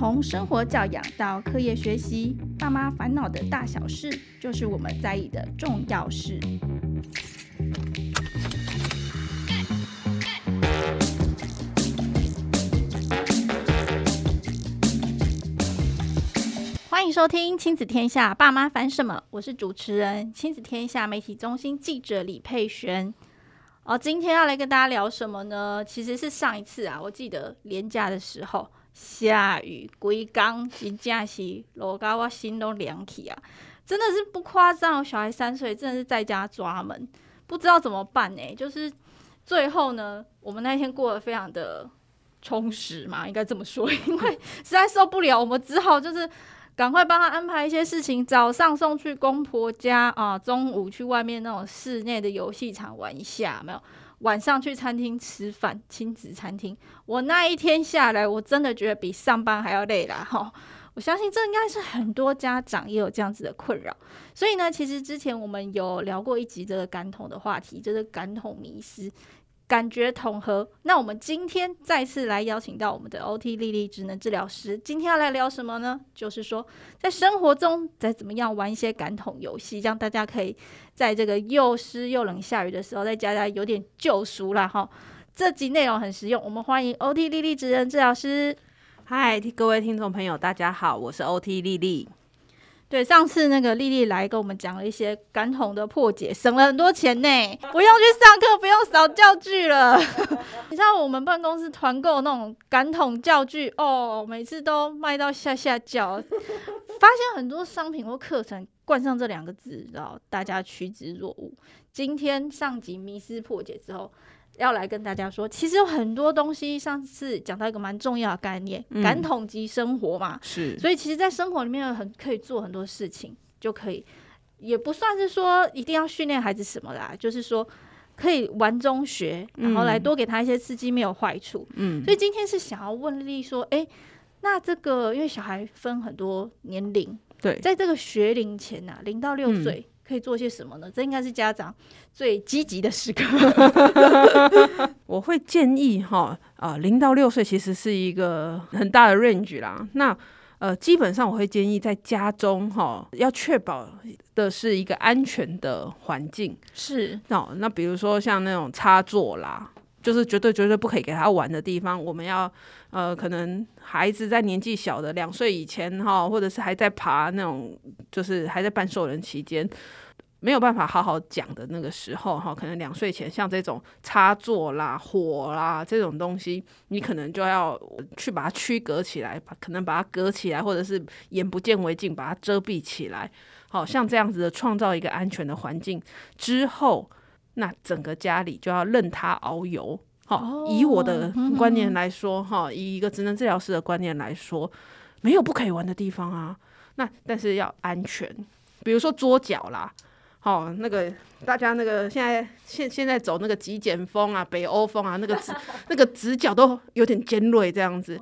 从生活教养到课业学习，爸妈烦恼的大小事，就是我们在意的重要事。欢迎收听《亲子天下》，爸妈烦什么？我是主持人亲子天下媒体中心记者李佩璇。哦，今天要来跟大家聊什么呢？其实是上一次啊，我记得连假的时候。下雨，规工真正是落到我心都凉起啊！真的是不夸张，小孩三岁，真的是在家抓门，不知道怎么办呢、欸？就是最后呢，我们那天过得非常的充实嘛，应该这么说，因为实在受不了，我们只好就是赶快帮他安排一些事情，早上送去公婆家啊，中午去外面那种室内的游戏场玩一下，没有？晚上去餐厅吃饭，亲子餐厅。我那一天下来，我真的觉得比上班还要累啦！哈，我相信这应该是很多家长也有这样子的困扰。所以呢，其实之前我们有聊过一集这个感统的话题，就是感统迷失。感觉统合。那我们今天再次来邀请到我们的 OT 莉莉职能治疗师。今天要来聊什么呢？就是说，在生活中再怎么样玩一些感统游戏，让大家可以在这个又湿又冷下雨的时候，在家家有点救赎啦。哈。这集内容很实用，我们欢迎 OT 莉莉职能治疗师。嗨，各位听众朋友，大家好，我是 OT 莉莉。对，上次那个莉莉来跟我们讲了一些感统的破解，省了很多钱呢，不用去上课，不用扫教具了。你知道我们办公室团购那种感统教具哦，每次都卖到下下叫，发现很多商品或课程冠上这两个字，然后大家趋之若鹜。今天上集迷失破解之后。要来跟大家说，其实有很多东西，上次讲到一个蛮重要的概念，嗯、感统及生活嘛。是，所以其实，在生活里面很可以做很多事情，就可以，也不算是说一定要训练孩子什么啦，就是说可以玩中学，然后来多给他一些刺激，没有坏处。嗯，所以今天是想要问莉莉说，哎、欸，那这个因为小孩分很多年龄，对，在这个学龄前呐、啊，零到六岁。嗯可以做些什么呢？这应该是家长最积极的时刻。我会建议哈，啊、呃，零到六岁其实是一个很大的 range 啦。那呃，基本上我会建议在家中哈，要确保的是一个安全的环境。是哦，那比如说像那种插座啦，就是绝对绝对不可以给他玩的地方，我们要呃，可能孩子在年纪小的两岁以前哈，或者是还在爬那种，就是还在半兽人期间。没有办法好好讲的那个时候，哈，可能两岁前，像这种插座啦、火啦这种东西，你可能就要去把它区隔起来，可能把它隔起来，或者是眼不见为净，把它遮蔽起来。好像这样子的创造一个安全的环境之后，那整个家里就要任他遨游。好，以我的观念来说，哈，以一个职能治疗师的观念来说，没有不可以玩的地方啊。那但是要安全，比如说桌角啦。好、哦，那个大家那个现在现现在走那个极简风啊，北欧风啊，那个直 那个直角都有点尖锐这样子，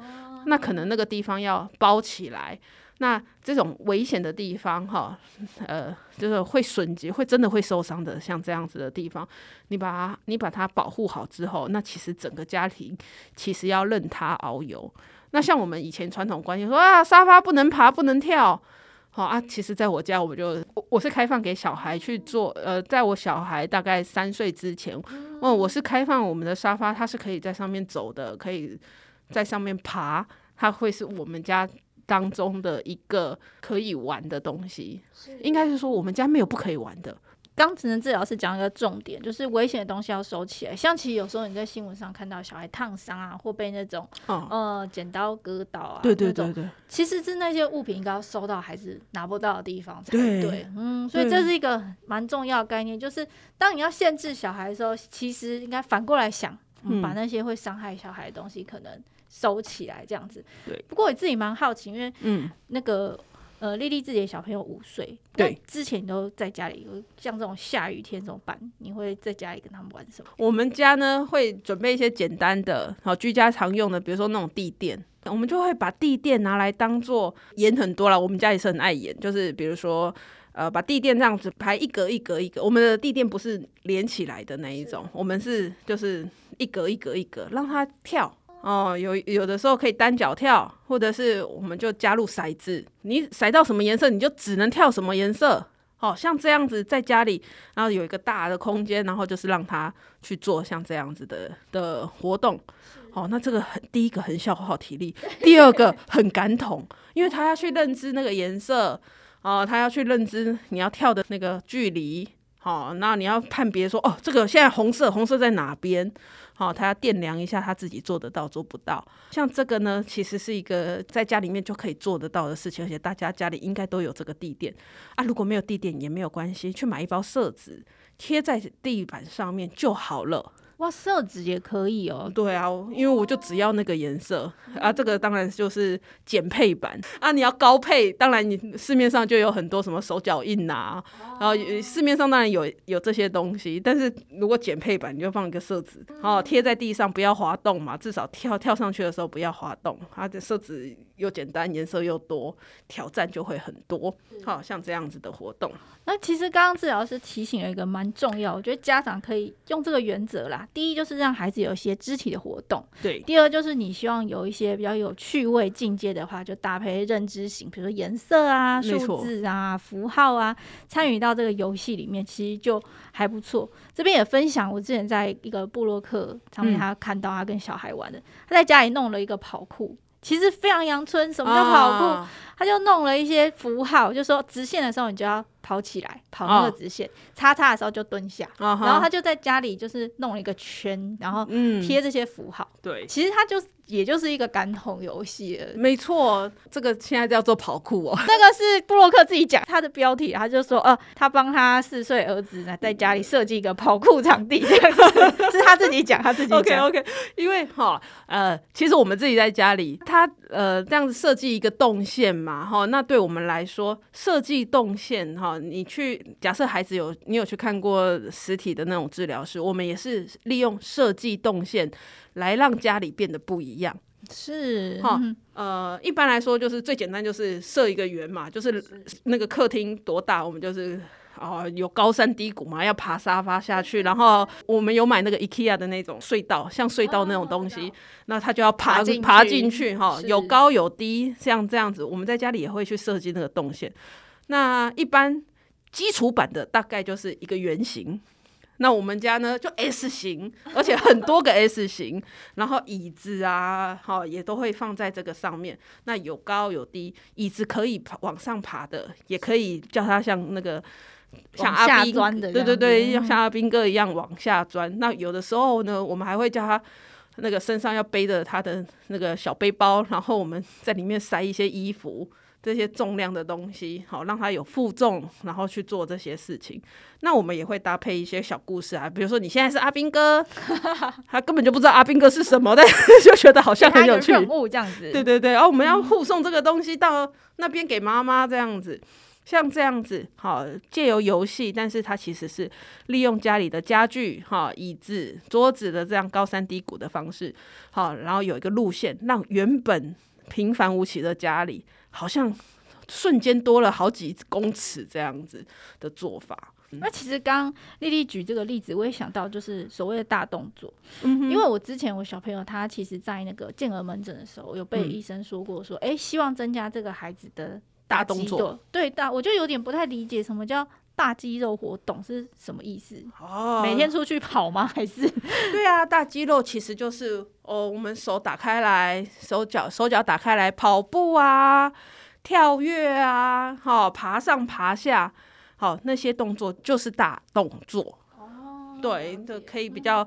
那可能那个地方要包起来。那这种危险的地方，哈，呃，就是会损及，会真的会受伤的，像这样子的地方，你把它你把它保护好之后，那其实整个家庭其实要任它遨游。那像我们以前传统观念说啊，沙发不能爬，不能跳。好啊，其实在我家，我就我我是开放给小孩去做。呃，在我小孩大概三岁之前，哦，我是开放我们的沙发，它是可以在上面走的，可以在上面爬，它会是我们家当中的一个可以玩的东西。应该是说，我们家没有不可以玩的。刚职能治疗师讲一个重点，就是危险的东西要收起来。像其实有时候你在新闻上看到小孩烫伤啊，或被那种、哦、呃剪刀割到啊，对对对对，其实是那些物品应该要收到孩子拿不到的地方才对。对嗯，所以这是一个蛮重要的概念，就是当你要限制小孩的时候，其实应该反过来想，嗯、把那些会伤害小孩的东西可能收起来，这样子。对。不过我自己蛮好奇，因为嗯，那个。呃，莉莉自己的小朋友五岁，对，之前都在家里，像这种下雨天怎么办？你会在家里跟他们玩什么？我们家呢会准备一些简单的，好居家常用的，比如说那种地垫，我们就会把地垫拿来当做盐很多了。我们家也是很爱盐，就是比如说呃，把地垫这样子排一格一格一格，我们的地垫不是连起来的那一种，我们是就是一格一格一格让它跳。哦，有有的时候可以单脚跳，或者是我们就加入骰子，你骰到什么颜色，你就只能跳什么颜色。好、哦、像这样子在家里，然后有一个大的空间，然后就是让他去做像这样子的的活动。哦，那这个很第一个很消耗体力，第二个很感统，因为他要去认知那个颜色，哦，他要去认知你要跳的那个距离。好，那你要判别说，哦，这个现在红色，红色在哪边？好，他要掂量一下，他自己做得到做不到。像这个呢，其实是一个在家里面就可以做得到的事情，而且大家家里应该都有这个地垫啊。如果没有地垫也没有关系，去买一包色纸贴在地板上面就好了。哇，色纸也可以哦。对啊，因为我就只要那个颜色啊。这个当然就是减配版啊。你要高配，当然你市面上就有很多什么手脚印啊，然后市面上当然有有这些东西。但是如果减配版，你就放一个色纸，好贴在地上，不要滑动嘛。至少跳跳上去的时候不要滑动。它的色纸又简单，颜色又多，挑战就会很多。好像这样子的活动。那其实刚刚治疗师提醒了一个蛮重要，我觉得家长可以用这个原则啦。第一就是让孩子有一些肢体的活动，对。第二就是你希望有一些比较有趣味境界的话，就搭配认知型，比如说颜色啊、数字啊、符号啊，参与到这个游戏里面，其实就还不错。这边也分享，我之前在一个布洛克上面，他看到他跟小孩玩的，嗯、他在家里弄了一个跑酷，其实非常阳春。什么叫跑酷？啊、他就弄了一些符号，就说直线的时候你就要。跑起来，跑那个直线，叉叉的时候就蹲下，然后他就在家里就是弄了一个圈，然后贴这些符号。对，其实他就也就是一个感统游戏。没错，这个现在叫做跑酷哦。这个是布洛克自己讲他的标题，他就说，呃，他帮他四岁儿子呢在家里设计一个跑酷场地，这样子 是他自己讲，他自己讲。OK OK，因为哈呃，其实我们自己在家里，他呃这样子设计一个动线嘛，哈，那对我们来说设计动线哈。你去假设孩子有你有去看过实体的那种治疗师，我们也是利用设计动线来让家里变得不一样。是。哈，呃，一般来说就是最简单就是设一个圆嘛，就是那个客厅多大，我们就是哦有高山低谷嘛，要爬沙发下去，然后我们有买那个 IKEA 的那种隧道，像隧道那种东西，那他就要爬爬进去哈，有高有低，像这样子，我们在家里也会去设计那个动线。那一般。基础版的大概就是一个圆形，那我们家呢就 S 型，而且很多个 S 型，然后椅子啊，好也都会放在这个上面。那有高有低，椅子可以爬往上爬的，也可以叫它像那个像阿兵的，对对对，要像阿兵哥一样往下钻。那有的时候呢，我们还会叫他那个身上要背着他的那个小背包，然后我们在里面塞一些衣服。这些重量的东西，好让他有负重，然后去做这些事情。那我们也会搭配一些小故事啊，比如说你现在是阿兵哥，他根本就不知道阿兵哥是什么，但就觉得好像很有趣。任务这样子，对对对，然后我们要护送这个东西到那边给妈妈，这样子，像这样子，好借由游戏，但是它其实是利用家里的家具，哈椅子、桌子的这样高山低谷的方式，好，然后有一个路线，让原本平凡无奇的家里。好像瞬间多了好几公尺这样子的做法。那、嗯、其实刚丽丽举这个例子，我也想到就是所谓的大动作。嗯，因为我之前我小朋友他其实在那个健儿门诊的时候，有被医生说过说，哎、嗯欸，希望增加这个孩子的大，大动作。对，大我就有点不太理解什么叫大肌肉活动是什么意思？哦，每天出去跑吗？还是？对啊，大肌肉其实就是哦，我们手打开来，手脚手脚打开来跑步啊。跳跃啊，好，爬上爬下，好，那些动作就是大动作。哦，对，就可以比较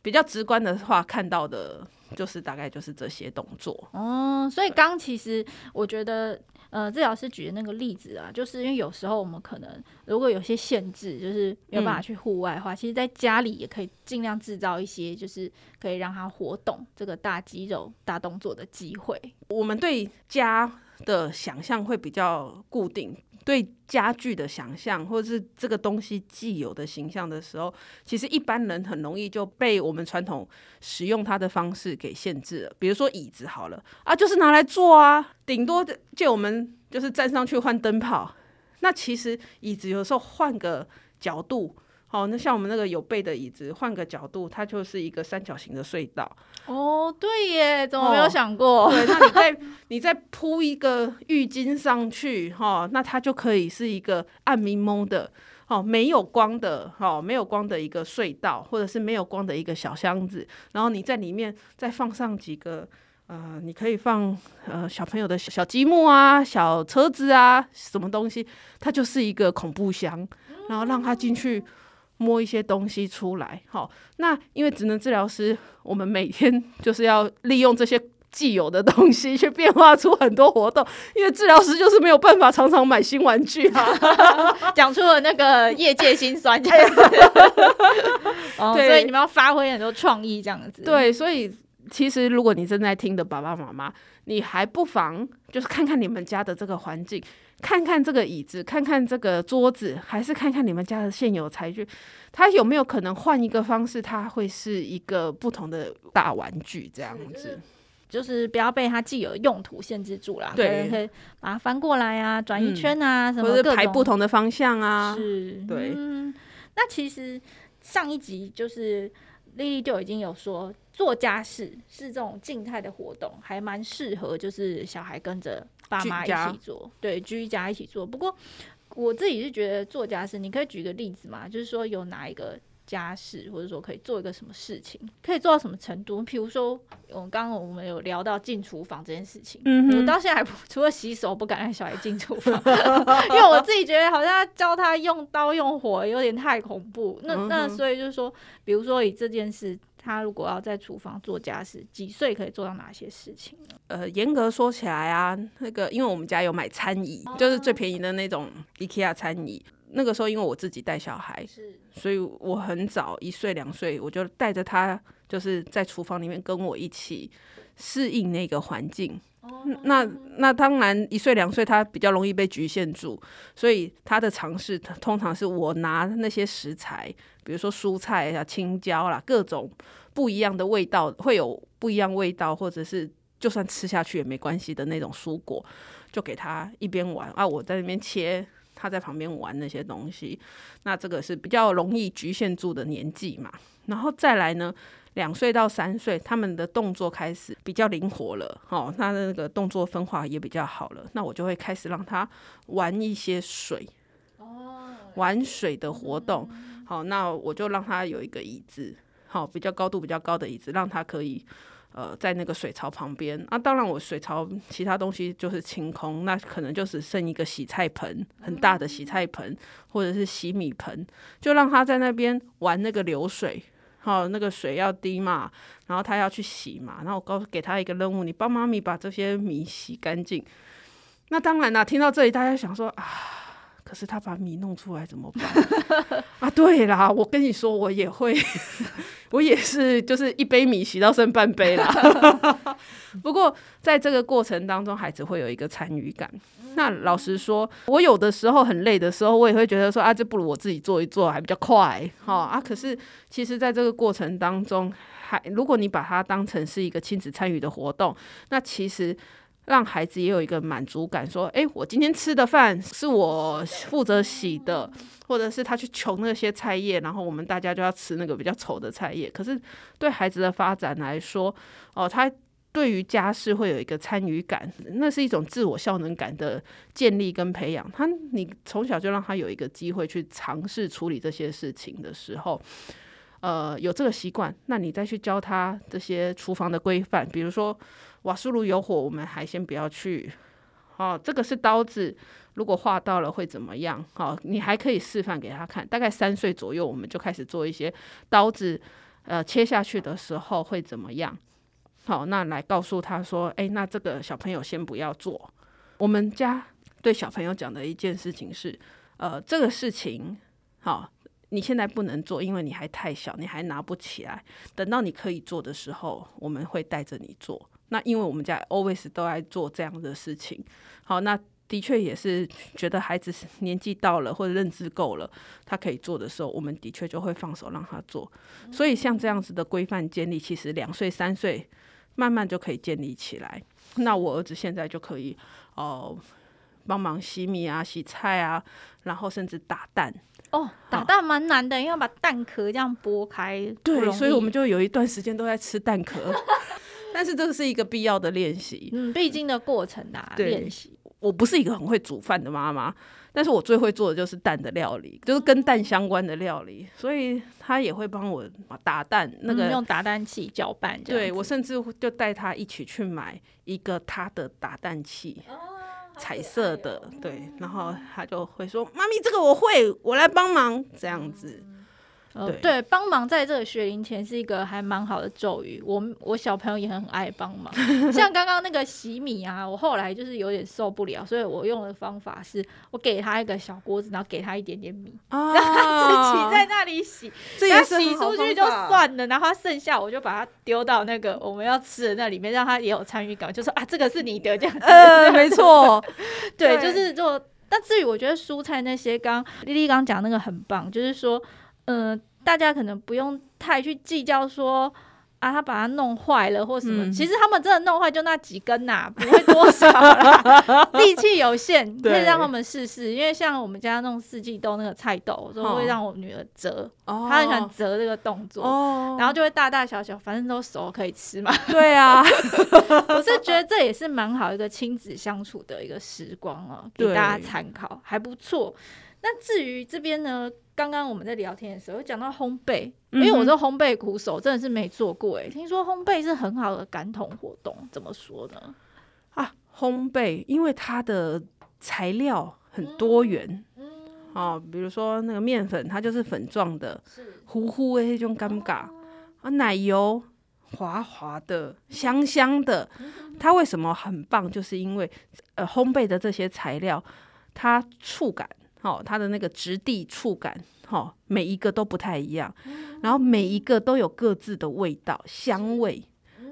比较直观的话看到的，就是大概就是这些动作。哦，所以刚其实我觉得，呃，治疗师举的那个例子啊，就是因为有时候我们可能如果有些限制，就是没有办法去户外的话，嗯、其实在家里也可以尽量制造一些，就是可以让他活动这个大肌肉、大动作的机会。我们对家。的想象会比较固定，对家具的想象，或者是这个东西既有的形象的时候，其实一般人很容易就被我们传统使用它的方式给限制了。比如说椅子好了啊，就是拿来坐啊，顶多借我们就是站上去换灯泡。那其实椅子有时候换个角度好，那像我们那个有背的椅子，换个角度，它就是一个三角形的隧道。哦，对耶，怎么没有想过？哦、对，那你再你再铺一个浴巾上去，哈、哦，那它就可以是一个暗蒙蒙的，哦，没有光的，哦，没有光的一个隧道，或者是没有光的一个小箱子。然后你在里面再放上几个，呃，你可以放呃小朋友的小积木啊、小车子啊，什么东西，它就是一个恐怖箱，然后让他进去。摸一些东西出来，好，那因为职能治疗师，我们每天就是要利用这些既有的东西去变化出很多活动，因为治疗师就是没有办法常常买新玩具啊，讲出了那个业界心酸。这样子，哦，所以你们要发挥很多创意这样子，对，所以其实如果你正在听的爸爸妈妈，你还不妨就是看看你们家的这个环境。看看这个椅子，看看这个桌子，还是看看你们家的现有材具，它有没有可能换一个方式？它会是一个不同的大玩具这样子，就是不要被它既有用途限制住了。对，可以把它翻过来啊，转一圈啊，嗯、什么或者排不同的方向啊。是，对。嗯，那其实上一集就是莉莉就已经有说。做家事是这种静态的活动，还蛮适合，就是小孩跟着爸妈一起做，对，居家一起做。不过我自己是觉得做家事，你可以举个例子嘛，就是说有哪一个家事，或者说可以做一个什么事情，可以做到什么程度？比如说，我刚刚我们有聊到进厨房这件事情，嗯，我到现在还不除了洗手，不敢让小孩进厨房，因为我自己觉得好像教他用刀用火有点太恐怖。那那所以就是说，比如说以这件事。他如果要在厨房做家事，几岁可以做到哪些事情呢？呃，严格说起来啊，那个因为我们家有买餐椅，哦、就是最便宜的那种 IKEA 餐椅。那个时候因为我自己带小孩，是，所以我很早一岁两岁我就带着他，就是在厨房里面跟我一起适应那个环境。哦、那那当然一岁两岁他比较容易被局限住，所以他的尝试通常是我拿那些食材。比如说蔬菜啊、青椒啦，各种不一样的味道，会有不一样味道，或者是就算吃下去也没关系的那种蔬果，就给他一边玩啊，我在那边切，他在旁边玩那些东西。那这个是比较容易局限住的年纪嘛。然后再来呢，两岁到三岁，他们的动作开始比较灵活了，哦，他的那个动作分化也比较好了。那我就会开始让他玩一些水，玩水的活动。好，那我就让他有一个椅子，好，比较高度比较高的椅子，让他可以，呃，在那个水槽旁边。啊，当然我水槽其他东西就是清空，那可能就只剩一个洗菜盆，很大的洗菜盆或者是洗米盆，就让他在那边玩那个流水，好，那个水要滴嘛，然后他要去洗嘛，然后我告诉给他一个任务，你帮妈咪把这些米洗干净。那当然啦，听到这里大家想说啊。可是他把米弄出来怎么办 啊？对啦，我跟你说，我也会，我也是，就是一杯米洗到剩半杯啦。不过在这个过程当中，孩子会有一个参与感。那老实说，我有的时候很累的时候，我也会觉得说啊，这不如我自己做一做还比较快哈啊。可是其实在这个过程当中，还如果你把它当成是一个亲子参与的活动，那其实。让孩子也有一个满足感，说：“诶，我今天吃的饭是我负责洗的，或者是他去求那些菜叶，然后我们大家就要吃那个比较丑的菜叶。可是对孩子的发展来说，哦，他对于家事会有一个参与感，那是一种自我效能感的建立跟培养。他，你从小就让他有一个机会去尝试处理这些事情的时候，呃，有这个习惯，那你再去教他这些厨房的规范，比如说。”瓦斯炉有火，我们还先不要去。哦，这个是刀子，如果划到了会怎么样？哦，你还可以示范给他看。大概三岁左右，我们就开始做一些刀子，呃，切下去的时候会怎么样？好，那来告诉他说，诶，那这个小朋友先不要做。我们家对小朋友讲的一件事情是，呃，这个事情，好，你现在不能做，因为你还太小，你还拿不起来。等到你可以做的时候，我们会带着你做。那因为我们家 always 都爱做这样的事情，好，那的确也是觉得孩子年纪到了或者认知够了，他可以做的时候，我们的确就会放手让他做。所以像这样子的规范建立，其实两岁三岁慢慢就可以建立起来。那我儿子现在就可以哦，帮忙洗米啊、洗菜啊，然后甚至打蛋。哦，打蛋蛮难的，因为要把蛋壳这样剥开。对，所以我们就有一段时间都在吃蛋壳。但是这个是一个必要的练习，嗯，必经的过程啊，练习。我不是一个很会煮饭的妈妈，但是我最会做的就是蛋的料理，就是跟蛋相关的料理，所以她也会帮我打蛋，那个、嗯、用打蛋器搅拌。对，我甚至就带她一起去买一个她的打蛋器，哦、彩色的，对，然后他就会说：“妈咪，这个我会，我来帮忙。”这样子。嗯呃、对，帮忙在这个学龄前是一个还蛮好的咒语。我我小朋友也很爱帮忙，像刚刚那个洗米啊，我后来就是有点受不了，所以我用的方法是我给他一个小锅子，然后给他一点点米，啊、让他自己在那里洗，这也是洗出去就算了，然后他剩下我就把它丢到那个我们要吃的那里面，让他也有参与感，就说啊，这个是你的这样子。呃，没错，对，对就是做。但至于我觉得蔬菜那些，刚丽丽刚讲那个很棒，就是说。嗯、呃，大家可能不用太去计较说啊，他把它弄坏了或什么。嗯、其实他们真的弄坏就那几根呐、啊，不会多少啦，力气有限，可以让他们试试。因为像我们家弄四季豆那个菜豆，我都会让我女儿折，哦、她很喜欢折这个动作，哦、然后就会大大小小，反正都熟可以吃嘛。对啊，我是觉得这也是蛮好一个亲子相处的一个时光哦、喔，给大家参考，还不错。那至于这边呢？刚刚我们在聊天的时候讲到烘焙，因为我这烘焙苦手，真的是没做过哎。听说烘焙是很好的感统活动，怎么说呢？啊，烘焙因为它的材料很多元，嗯，哦，比如说那个面粉，它就是粉状的，糊糊的那种尴尬啊，奶油滑滑的，香香的。它为什么很棒？就是因为呃，烘焙的这些材料，它触感。好、哦，它的那个质地触感，好、哦，每一个都不太一样，然后每一个都有各自的味道、香味。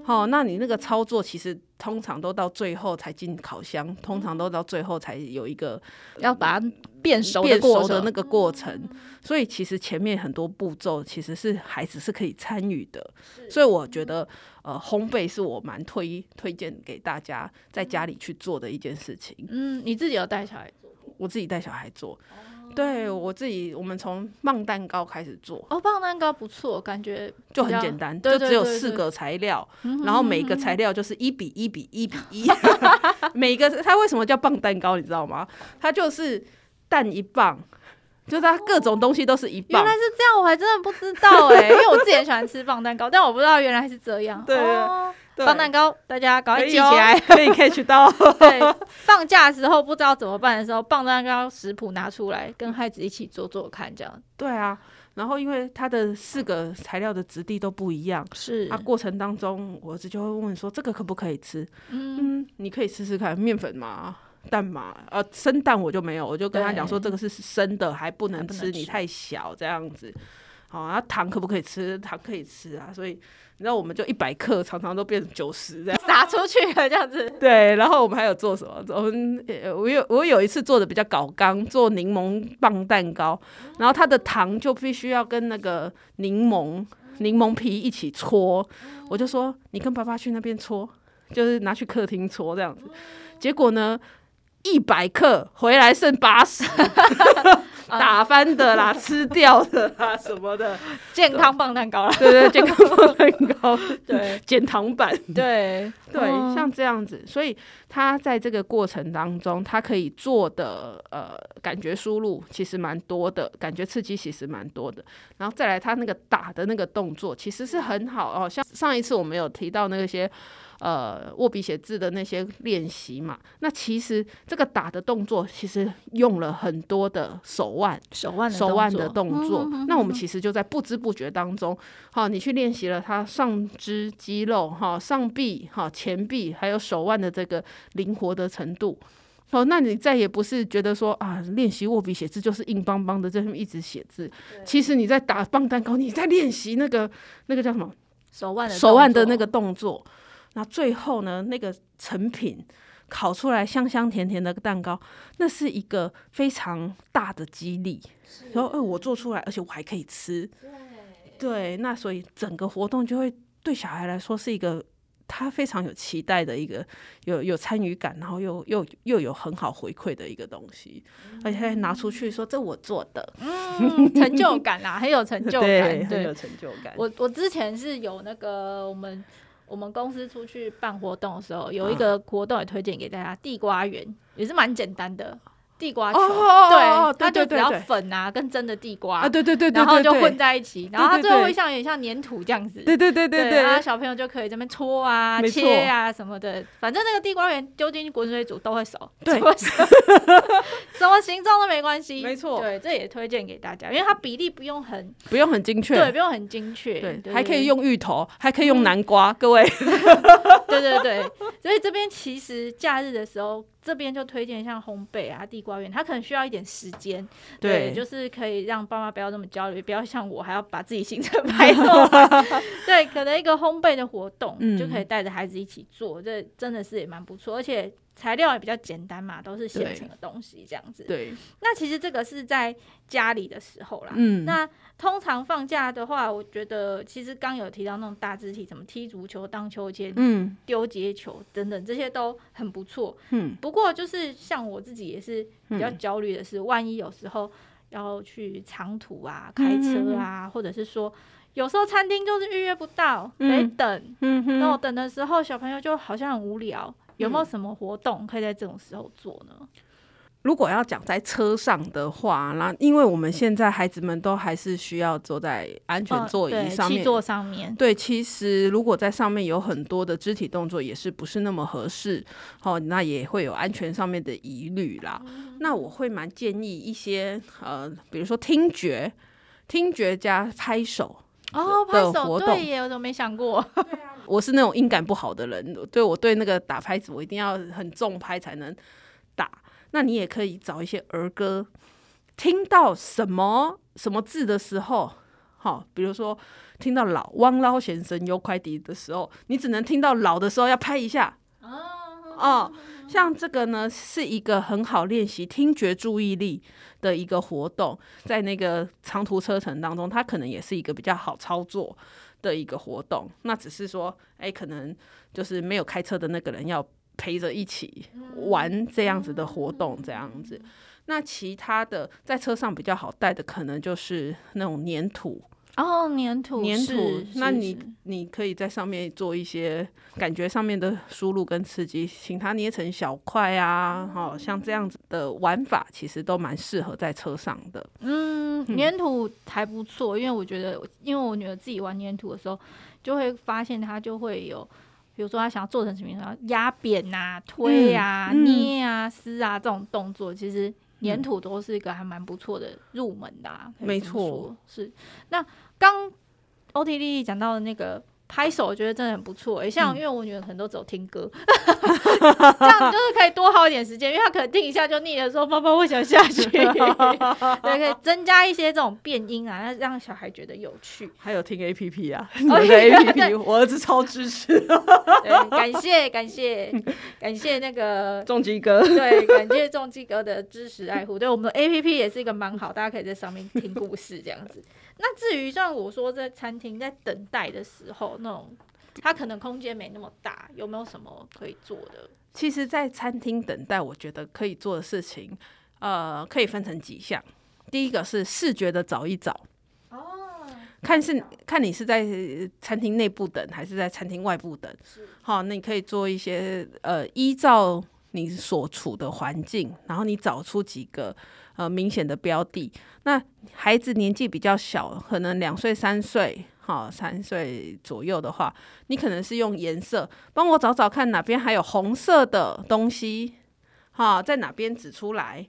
好、哦，那你那个操作其实通常都到最后才进烤箱，通常都到最后才有一个要把它变熟变熟的那个过程。所以其实前面很多步骤其实是孩子是可以参与的。所以我觉得，呃，烘焙是我蛮推推荐给大家在家里去做的一件事情。嗯，你自己有带小孩？我自己带小孩做，哦、对我自己，我们从棒蛋糕开始做。哦，棒蛋糕不错，感觉就很简单，就只有四个材料，然后每个材料就是一比一比一比一。每个它为什么叫棒蛋糕，你知道吗？它就是蛋一磅，就是它各种东西都是一磅。原来是这样，我还真的不知道哎、欸，因为我自己很喜欢吃棒蛋糕，但我不知道原来是这样。对。哦棒蛋糕，大家赶快记起来，可以 catch 到。对，放假的时候不知道怎么办的时候，棒蛋糕食谱拿出来，跟孩子一起做做看，这样。对啊，然后因为它的四个材料的质地都不一样，是啊，过程当中我儿子就会问说：“这个可不可以吃？”嗯，嗯，你可以试试看，面粉嘛，蛋嘛，呃，生蛋我就没有，我就跟他讲说这个是生的，还不能吃，你太小这样子。好，啊，糖可不可以吃？糖可以吃啊，所以。你知道我们就一百克，常常都变成九十这样撒出去了这样子。对，然后我们还有做什么？我们我有我有一次做的比较搞刚，做柠檬棒蛋糕，然后它的糖就必须要跟那个柠檬柠檬皮一起搓。我就说你跟爸爸去那边搓，就是拿去客厅搓这样子。结果呢，一百克回来剩八十。打翻的啦，吃掉的啦，什么的，健康棒蛋糕啦，对对，健康棒蛋糕，对，减糖版，对。对，像这样子，所以他在这个过程当中，他可以做的呃，感觉输入其实蛮多的，感觉刺激其实蛮多的，然后再来他那个打的那个动作，其实是很好哦，像上一次我们有提到那些。呃，握笔写字的那些练习嘛，那其实这个打的动作其实用了很多的手腕、手腕、手腕的动作。那我们其实就在不知不觉当中，好，你去练习了他上肢肌肉、哈上臂、哈前臂，还有手腕的这个灵活的程度。好，那你再也不是觉得说啊，练习握笔写字就是硬邦邦的在那边一直写字。其实你在打棒蛋糕，你在练习那个那个叫什么？手腕的手腕的那个动作。那最后呢，那个成品烤出来香香甜甜的蛋糕，那是一个非常大的激励。然后，呃，我做出来，而且我还可以吃。对，对，那所以整个活动就会对小孩来说是一个他非常有期待的一个，有有参与感，然后又又又有很好回馈的一个东西，嗯、而且还拿出去说这我做的，嗯，成就感啊，很有成就感，对，很有成就感。我我之前是有那个我们我们公司出去办活动的时候，有一个活动也推荐给大家，地瓜园也是蛮简单的。地瓜球，对，它就只要粉啊，跟真的地瓜啊，对对对，然后就混在一起，然后它最后会像有点像粘土这样子，对对对对对，然后小朋友就可以这边搓啊、切啊什么的，反正那个地瓜圆丢进滚水煮都会熟，对，什么形状都没关系，没错，对，这也推荐给大家，因为它比例不用很，不用很精确，对，不用很精确，对，还可以用芋头，还可以用南瓜，各位，对对对，所以这边其实假日的时候。这边就推荐像烘焙啊、地瓜圆，它可能需要一点时间，对，就是可以让爸妈不要那么焦虑，不要像我还要把自己行程 排错。对，可能一个烘焙的活动，嗯、就可以带着孩子一起做，这真的是也蛮不错，而且。材料也比较简单嘛，都是现成的东西，这样子。对。那其实这个是在家里的时候啦。嗯。那通常放假的话，我觉得其实刚有提到那种大肢体，什么踢足球、荡秋千、嗯，丢接球等等，这些都很不错。嗯。不过就是像我自己也是比较焦虑的是，万一有时候要去长途啊、开车啊，或者是说有时候餐厅就是预约不到，得等。嗯哼。那我等的时候，小朋友就好像很无聊。有没有什么活动可以在这种时候做呢？如果要讲在车上的话，那因为我们现在孩子们都还是需要坐在安全座椅上面，哦、座上面。对，其实如果在上面有很多的肢体动作，也是不是那么合适。哦，那也会有安全上面的疑虑啦。嗯、那我会蛮建议一些呃，比如说听觉、听觉加拍手哦，拍手对耶，我怎么没想过？对啊。我是那种音感不好的人，对，我对那个打拍子，我一定要很重拍才能打。那你也可以找一些儿歌，听到什么什么字的时候，好，比如说听到老汪老先生有快递的时候，你只能听到老的时候要拍一下。哦，像这个呢，是一个很好练习听觉注意力的一个活动，在那个长途车程当中，它可能也是一个比较好操作的一个活动，那只是说，哎，可能就是没有开车的那个人要陪着一起玩这样子的活动，这样子。那其他的在车上比较好带的，可能就是那种粘土。哦，粘土，粘土，那你你可以在上面做一些感觉上面的输入跟刺激，请它捏成小块啊，好、哦、像这样子的玩法，其实都蛮适合在车上的。嗯，粘土还不错，因为我觉得，因为我女儿自己玩粘土的时候，就会发现它就会有，比如说她想要做成什么样，压扁啊、推啊、嗯、捏啊、撕啊这种动作，其实粘土都是一个还蛮不错的入门的、啊。没错，是那。刚 OT 丽丽讲到的那个拍手，我觉得真的很不错。诶，像因为我女儿可能都只有听歌，嗯、这样就是可以多耗一点时间，因为她可能听一下就腻了，说爸爸我想下去。对，可以增加一些这种变音啊，让小孩觉得有趣。还有听 APP 啊，我的 APP，我儿子超支持。对，感谢感谢感谢那个重基哥，对，感谢重基哥的支持爱护。对，我们的 APP 也是一个蛮好，大家可以在上面听故事这样子。那至于像我说在餐厅在等待的时候，那种它可能空间没那么大，有没有什么可以做的？其实，在餐厅等待，我觉得可以做的事情，呃，可以分成几项。第一个是视觉的找一找，哦，看是看你是在餐厅内部等还是在餐厅外部等。是，好，那你可以做一些呃，依照你所处的环境，然后你找出几个。呃，明显的标的。那孩子年纪比较小，可能两岁、三岁，哈，三岁左右的话，你可能是用颜色帮我找找看哪边还有红色的东西，哈，在哪边指出来。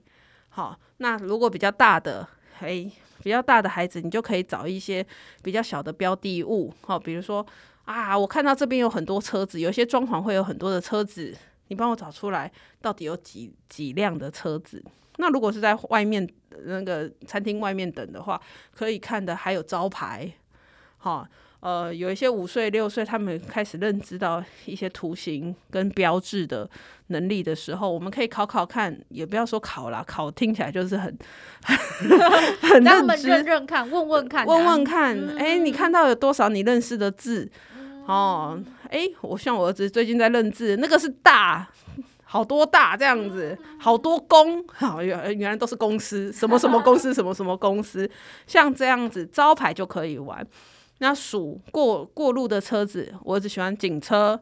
好，那如果比较大的，哎，比较大的孩子，你就可以找一些比较小的标的物，哈，比如说啊，我看到这边有很多车子，有些装潢会有很多的车子，你帮我找出来，到底有几几辆的车子。那如果是在外面那个餐厅外面等的话，可以看的还有招牌，哈，呃，有一些五岁六岁，他们开始认知到一些图形跟标志的能力的时候，我们可以考考看，也不要说考啦，考听起来就是很 很认认认看，问问看，问问看，哎、嗯。欸，你看到有多少你认识的字？哦，哎、欸，我像我儿子最近在认字，那个是大，好多大这样子，好多公，好原原来都是公司，什么什么公司，什么什么公司，像这样子招牌就可以玩。那数过过路的车子，我只喜欢警车，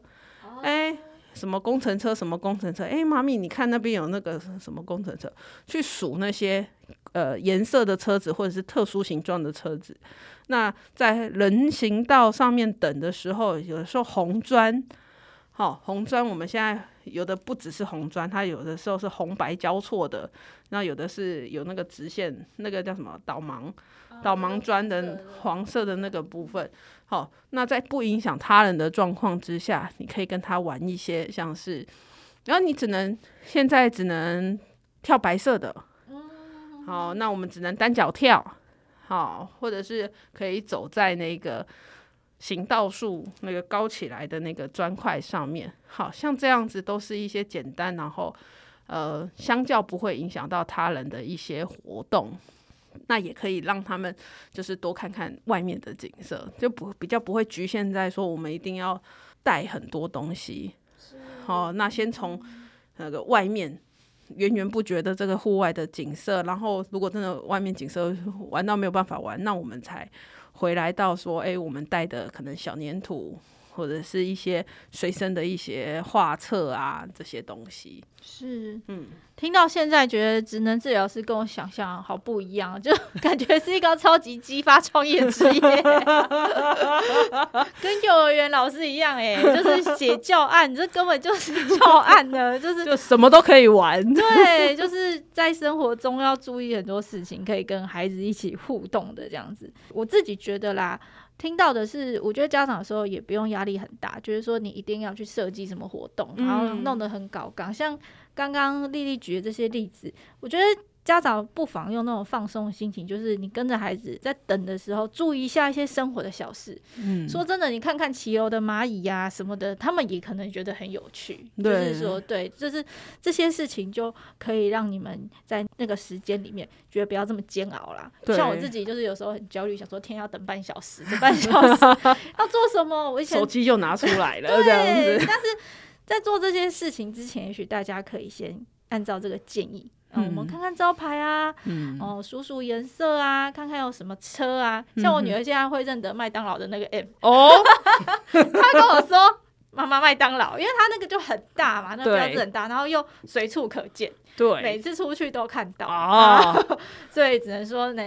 哎、欸。什么工程车？什么工程车？哎，妈咪，你看那边有那个什么工程车？去数那些呃颜色的车子，或者是特殊形状的车子。那在人行道上面等的时候，有的时候红砖，好、哦、红砖，我们现在有的不只是红砖，它有的时候是红白交错的。那有的是有那个直线，那个叫什么导盲？导盲砖的黄色的那个部分，好，那在不影响他人的状况之下，你可以跟他玩一些像是，然后你只能现在只能跳白色的，好，那我们只能单脚跳，好，或者是可以走在那个行道树那个高起来的那个砖块上面，好像这样子都是一些简单，然后呃，相较不会影响到他人的一些活动。那也可以让他们就是多看看外面的景色，就不比较不会局限在说我们一定要带很多东西。好，那先从那个外面源源不绝的这个户外的景色，然后如果真的外面景色玩到没有办法玩，那我们才回来到说，哎，我们带的可能小粘土。或者是一些随身的一些画册啊，这些东西。是，嗯，听到现在觉得职能治疗师跟我想象好不一样，就 感觉是一个超级激发创业职业，跟幼儿园老师一样，哎，就是写教案，这根本就是教案呢，就是就什么都可以玩，对，就是在生活中要注意很多事情，可以跟孩子一起互动的这样子，我自己觉得啦。听到的是，我觉得家长的时候也不用压力很大，就是说你一定要去设计什么活动，然后弄得很搞刚。像刚刚丽丽举的这些例子，我觉得。家长不妨用那种放松的心情，就是你跟着孩子在等的时候，注意一下一些生活的小事。嗯，说真的，你看看骑楼的蚂蚁呀、啊、什么的，他们也可能觉得很有趣。就是说，对，就是这些事情就可以让你们在那个时间里面觉得不要这么煎熬啦。像我自己，就是有时候很焦虑，想说天要等半小时，等半小时 要做什么？我以前手机就拿出来了，这样子。但是在做这件事情之前，也许大家可以先按照这个建议。嗯，我们看看招牌啊，嗯、哦，数数颜色啊，看看有什么车啊。像我女儿现在会认得麦当劳的那个 M 哦，她跟我说妈妈麦当劳，因为她那个就很大嘛，那个标志很大，然后又随处可见，对，每次出去都看到啊，所以只能说呢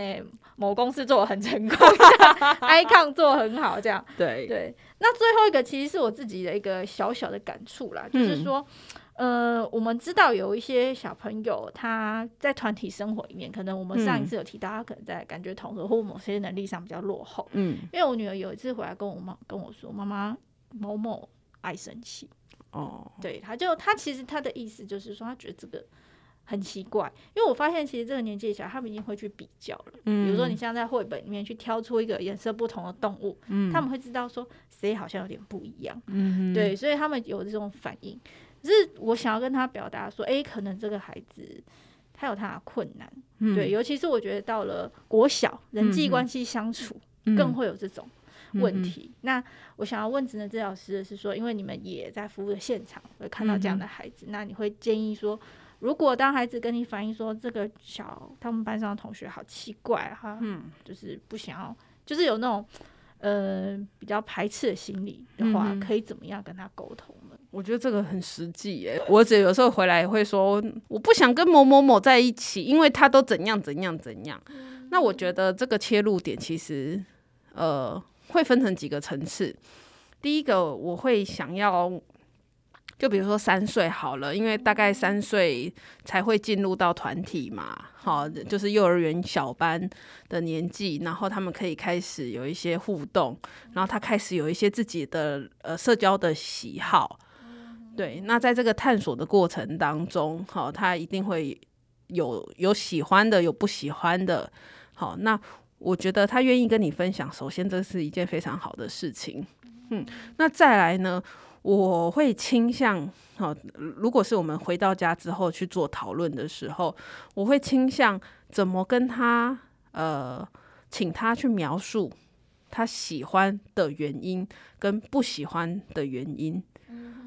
某公司做的很成功，icon 做得很好，这样对。对。那最后一个其实是我自己的一个小小的感触啦，嗯、就是说。呃，我们知道有一些小朋友他在团体生活里面，可能我们上一次有提到，他可能在感觉统合或某些能力上比较落后。嗯，因为我女儿有一次回来跟我妈跟我说，妈妈某某爱生气。哦，对，他就他其实他的意思就是说，他觉得这个很奇怪，因为我发现其实这个年纪小，他们已经会去比较了。嗯，比如说你像在绘本里面去挑出一个颜色不同的动物，嗯，他们会知道说谁好像有点不一样。嗯，对，所以他们有这种反应。可是我想要跟他表达说，诶、欸，可能这个孩子他有他的困难，嗯、对，尤其是我觉得到了国小，人际关系相处更会有这种问题。那我想要问职能治疗师的是说，因为你们也在服务的现场会看到这样的孩子，嗯、那你会建议说，如果当孩子跟你反映说，这个小他们班上的同学好奇怪哈，嗯，就是不想要，就是有那种呃比较排斥的心理的话，嗯、可以怎么样跟他沟通？我觉得这个很实际耶。我姐有时候回来也会说，我不想跟某某某在一起，因为他都怎样怎样怎样。那我觉得这个切入点其实，呃，会分成几个层次。第一个，我会想要，就比如说三岁好了，因为大概三岁才会进入到团体嘛，好，就是幼儿园小班的年纪，然后他们可以开始有一些互动，然后他开始有一些自己的呃社交的喜好。对，那在这个探索的过程当中，好，他一定会有有喜欢的，有不喜欢的。好，那我觉得他愿意跟你分享，首先这是一件非常好的事情。嗯，那再来呢，我会倾向，好，如果是我们回到家之后去做讨论的时候，我会倾向怎么跟他，呃，请他去描述他喜欢的原因跟不喜欢的原因。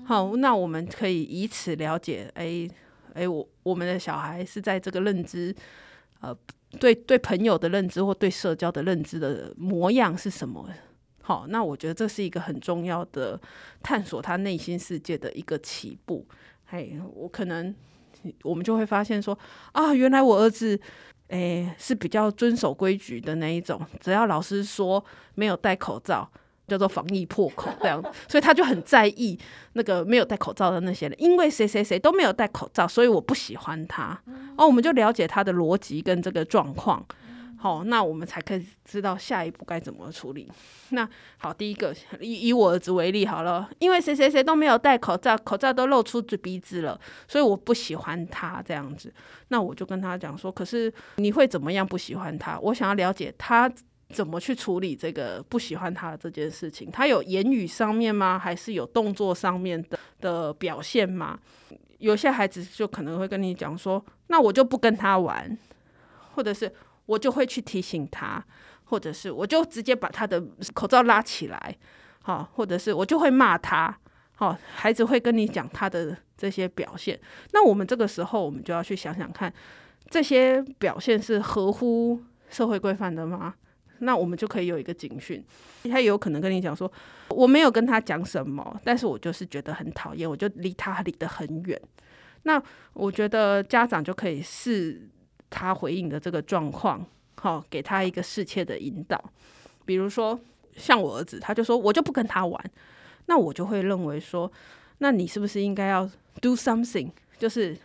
好，那我们可以以此了解，哎哎，我我们的小孩是在这个认知，呃，对对朋友的认知或对社交的认知的模样是什么？好，那我觉得这是一个很重要的探索他内心世界的一个起步。嘿，我可能我们就会发现说，啊，原来我儿子，哎，是比较遵守规矩的那一种，只要老师说没有戴口罩。叫做防疫破口这样，所以他就很在意那个没有戴口罩的那些人，因为谁谁谁都没有戴口罩，所以我不喜欢他。哦，我们就了解他的逻辑跟这个状况，好，那我们才可以知道下一步该怎么处理。那好，第一个以以我儿子为例好了，因为谁谁谁都没有戴口罩，口罩都露出嘴鼻子了，所以我不喜欢他这样子。那我就跟他讲说，可是你会怎么样不喜欢他？我想要了解他。怎么去处理这个不喜欢他的这件事情？他有言语上面吗？还是有动作上面的的表现吗？有些孩子就可能会跟你讲说：“那我就不跟他玩，或者是我就会去提醒他，或者是我就直接把他的口罩拉起来，好，或者是我就会骂他。”好，孩子会跟你讲他的这些表现。那我们这个时候，我们就要去想想看，这些表现是合乎社会规范的吗？那我们就可以有一个警讯，他也有可能跟你讲说，我没有跟他讲什么，但是我就是觉得很讨厌，我就离他离得很远。那我觉得家长就可以视他回应的这个状况，好，给他一个适切的引导。比如说，像我儿子，他就说我就不跟他玩，那我就会认为说，那你是不是应该要 do something，就是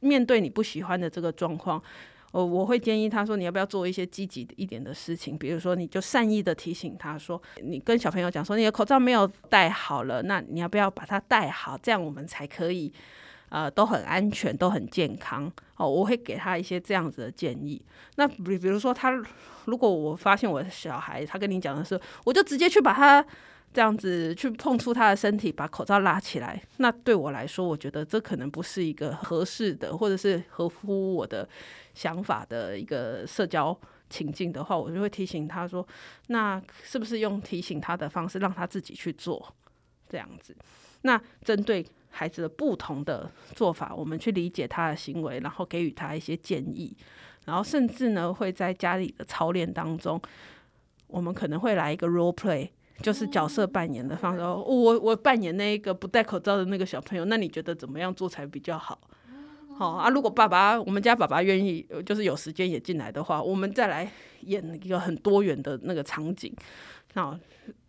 面对你不喜欢的这个状况。我我会建议他说，你要不要做一些积极一点的事情？比如说，你就善意的提醒他说，你跟小朋友讲说，你的口罩没有戴好了，那你要不要把它戴好？这样我们才可以，呃，都很安全，都很健康。哦，我会给他一些这样子的建议。那比比如说，他如果我发现我的小孩他跟你讲的是，我就直接去把他。这样子去碰触他的身体，把口罩拉起来，那对我来说，我觉得这可能不是一个合适的，或者是合乎我的想法的一个社交情境的话，我就会提醒他说，那是不是用提醒他的方式，让他自己去做这样子？那针对孩子的不同的做法，我们去理解他的行为，然后给予他一些建议，然后甚至呢，会在家里的操练当中，我们可能会来一个 role play。就是角色扮演的方式，哦、我我扮演那一个不戴口罩的那个小朋友，那你觉得怎么样做才比较好？好啊，如果爸爸，我们家爸爸愿意，就是有时间也进来的话，我们再来演一个很多元的那个场景，那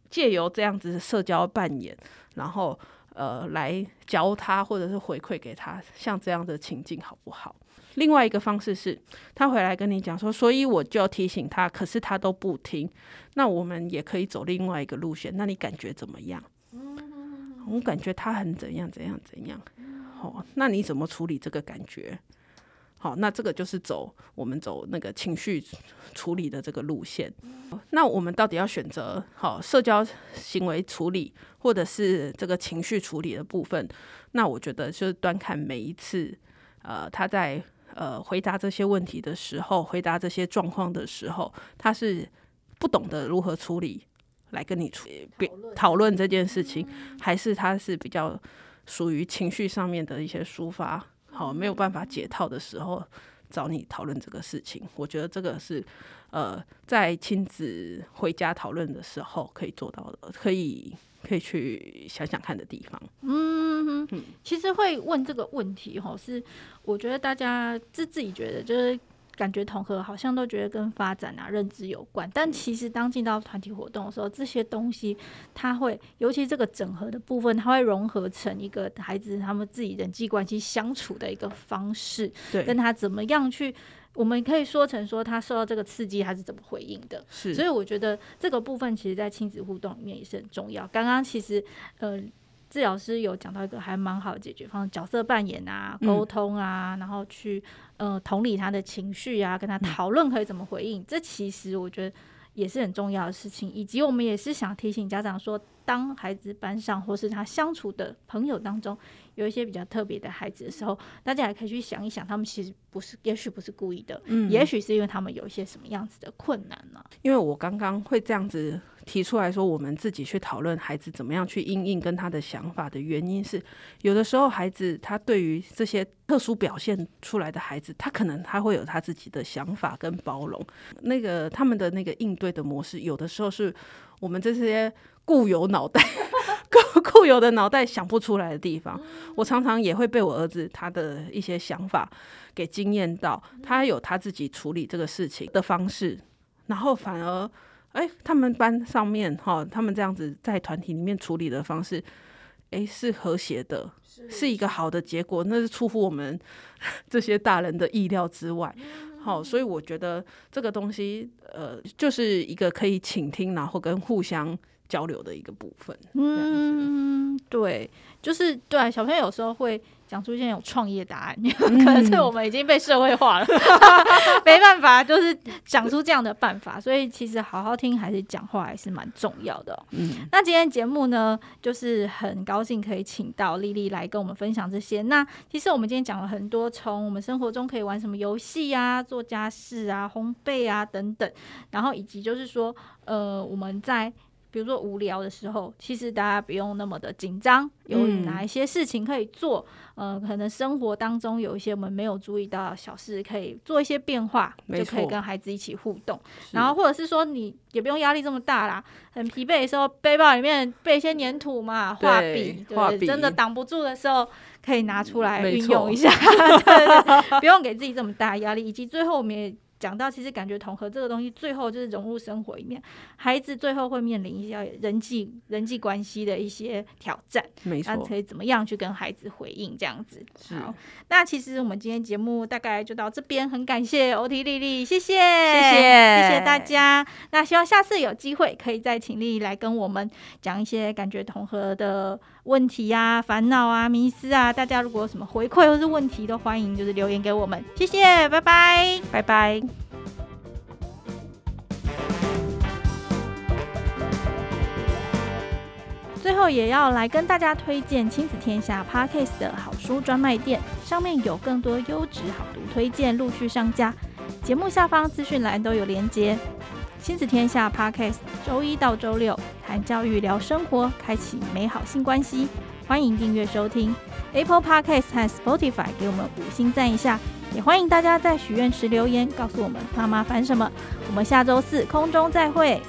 借由这样子的社交扮演，然后呃来教他或者是回馈给他，像这样的情境好不好？另外一个方式是，他回来跟你讲说，所以我就要提醒他，可是他都不听。那我们也可以走另外一个路线。那你感觉怎么样？我感觉他很怎样怎样怎样。好，那你怎么处理这个感觉？好，那这个就是走我们走那个情绪处理的这个路线。那我们到底要选择好社交行为处理，或者是这个情绪处理的部分？那我觉得就是端看每一次，呃，他在。呃，回答这些问题的时候，回答这些状况的时候，他是不懂得如何处理，来跟你处讨论这件事情，还是他是比较属于情绪上面的一些抒发，好，没有办法解套的时候找你讨论这个事情。我觉得这个是呃，在亲子回家讨论的时候可以做到的，可以。可以去想想看的地方。嗯哼，其实会问这个问题哈，是我觉得大家自自己觉得就是感觉统合，好像都觉得跟发展啊、认知有关。但其实当进到团体活动的时候，这些东西它会，尤其这个整合的部分，它会融合成一个孩子他们自己人际关系相处的一个方式，对，跟他怎么样去。我们可以说成说他受到这个刺激，他是怎么回应的？是，所以我觉得这个部分其实，在亲子互动里面也是很重要。刚刚其实，呃，治疗师有讲到一个还蛮好的解决方式，角色扮演啊，沟通啊，嗯、然后去呃同理他的情绪啊，跟他讨论可以怎么回应。嗯、这其实我觉得也是很重要的事情。以及我们也是想提醒家长说，当孩子班上或是他相处的朋友当中，有一些比较特别的孩子的时候，大家也可以去想一想，他们其实不是，也许不是故意的，嗯，也许是因为他们有一些什么样子的困难呢？因为我刚刚会这样子提出来说，我们自己去讨论孩子怎么样去应应跟他的想法的原因是，有的时候孩子他对于这些特殊表现出来的孩子，他可能他会有他自己的想法跟包容，那个他们的那个应对的模式，有的时候是我们这些固有脑袋。固固有的脑袋想不出来的地方，我常常也会被我儿子他的一些想法给惊艳到，他有他自己处理这个事情的方式，然后反而，哎，他们班上面哈，他们这样子在团体里面处理的方式，哎，是和谐的，是一个好的结果，那是出乎我们 这些大人的意料之外。好，所以我觉得这个东西，呃，就是一个可以倾听，然后跟互相。交流的一个部分，嗯，对，就是对小朋友有时候会讲出一些有创业答案，嗯、可能是我们已经被社会化了，没办法，就是讲出这样的办法。所以其实好好听还是讲话还是蛮重要的。嗯，那今天节目呢，就是很高兴可以请到丽丽来跟我们分享这些。那其实我们今天讲了很多，从我们生活中可以玩什么游戏啊、做家事啊、烘焙啊等等，然后以及就是说，呃，我们在比如说无聊的时候，其实大家不用那么的紧张，有哪一些事情可以做？嗯、呃，可能生活当中有一些我们没有注意到的小事，可以做一些变化，就可以跟孩子一起互动。然后或者是说，你也不用压力这么大啦，很疲惫的时候，背包里面备一些粘土嘛，画笔，对，真的挡不住的时候，可以拿出来运用一下，不用给自己这么大压力。以及最后我们也。讲到其实感觉统合这个东西，最后就是融入生活里面，孩子最后会面临一些人际人际关系的一些挑战，没错，可以怎么样去跟孩子回应这样子。好，那其实我们今天节目大概就到这边，很感谢欧提丽丽，谢谢，谢谢，谢谢大家。那希望下次有机会可以再请丽丽来跟我们讲一些感觉统合的问题啊、烦恼啊、迷思啊。大家如果有什么回馈或是问题，都欢迎就是留言给我们。谢谢，拜拜，拜拜。最后也要来跟大家推荐亲子天下 Podcast 的好书专卖店，上面有更多优质好读推荐陆续上架，节目下方资讯栏都有连结。亲子天下 Podcast 周一到周六谈教育、聊生活，开启美好新关系，欢迎订阅收听 Apple Podcast 和 Spotify，给我们五星赞一下，也欢迎大家在许愿池留言，告诉我们妈妈烦什么。我们下周四空中再会。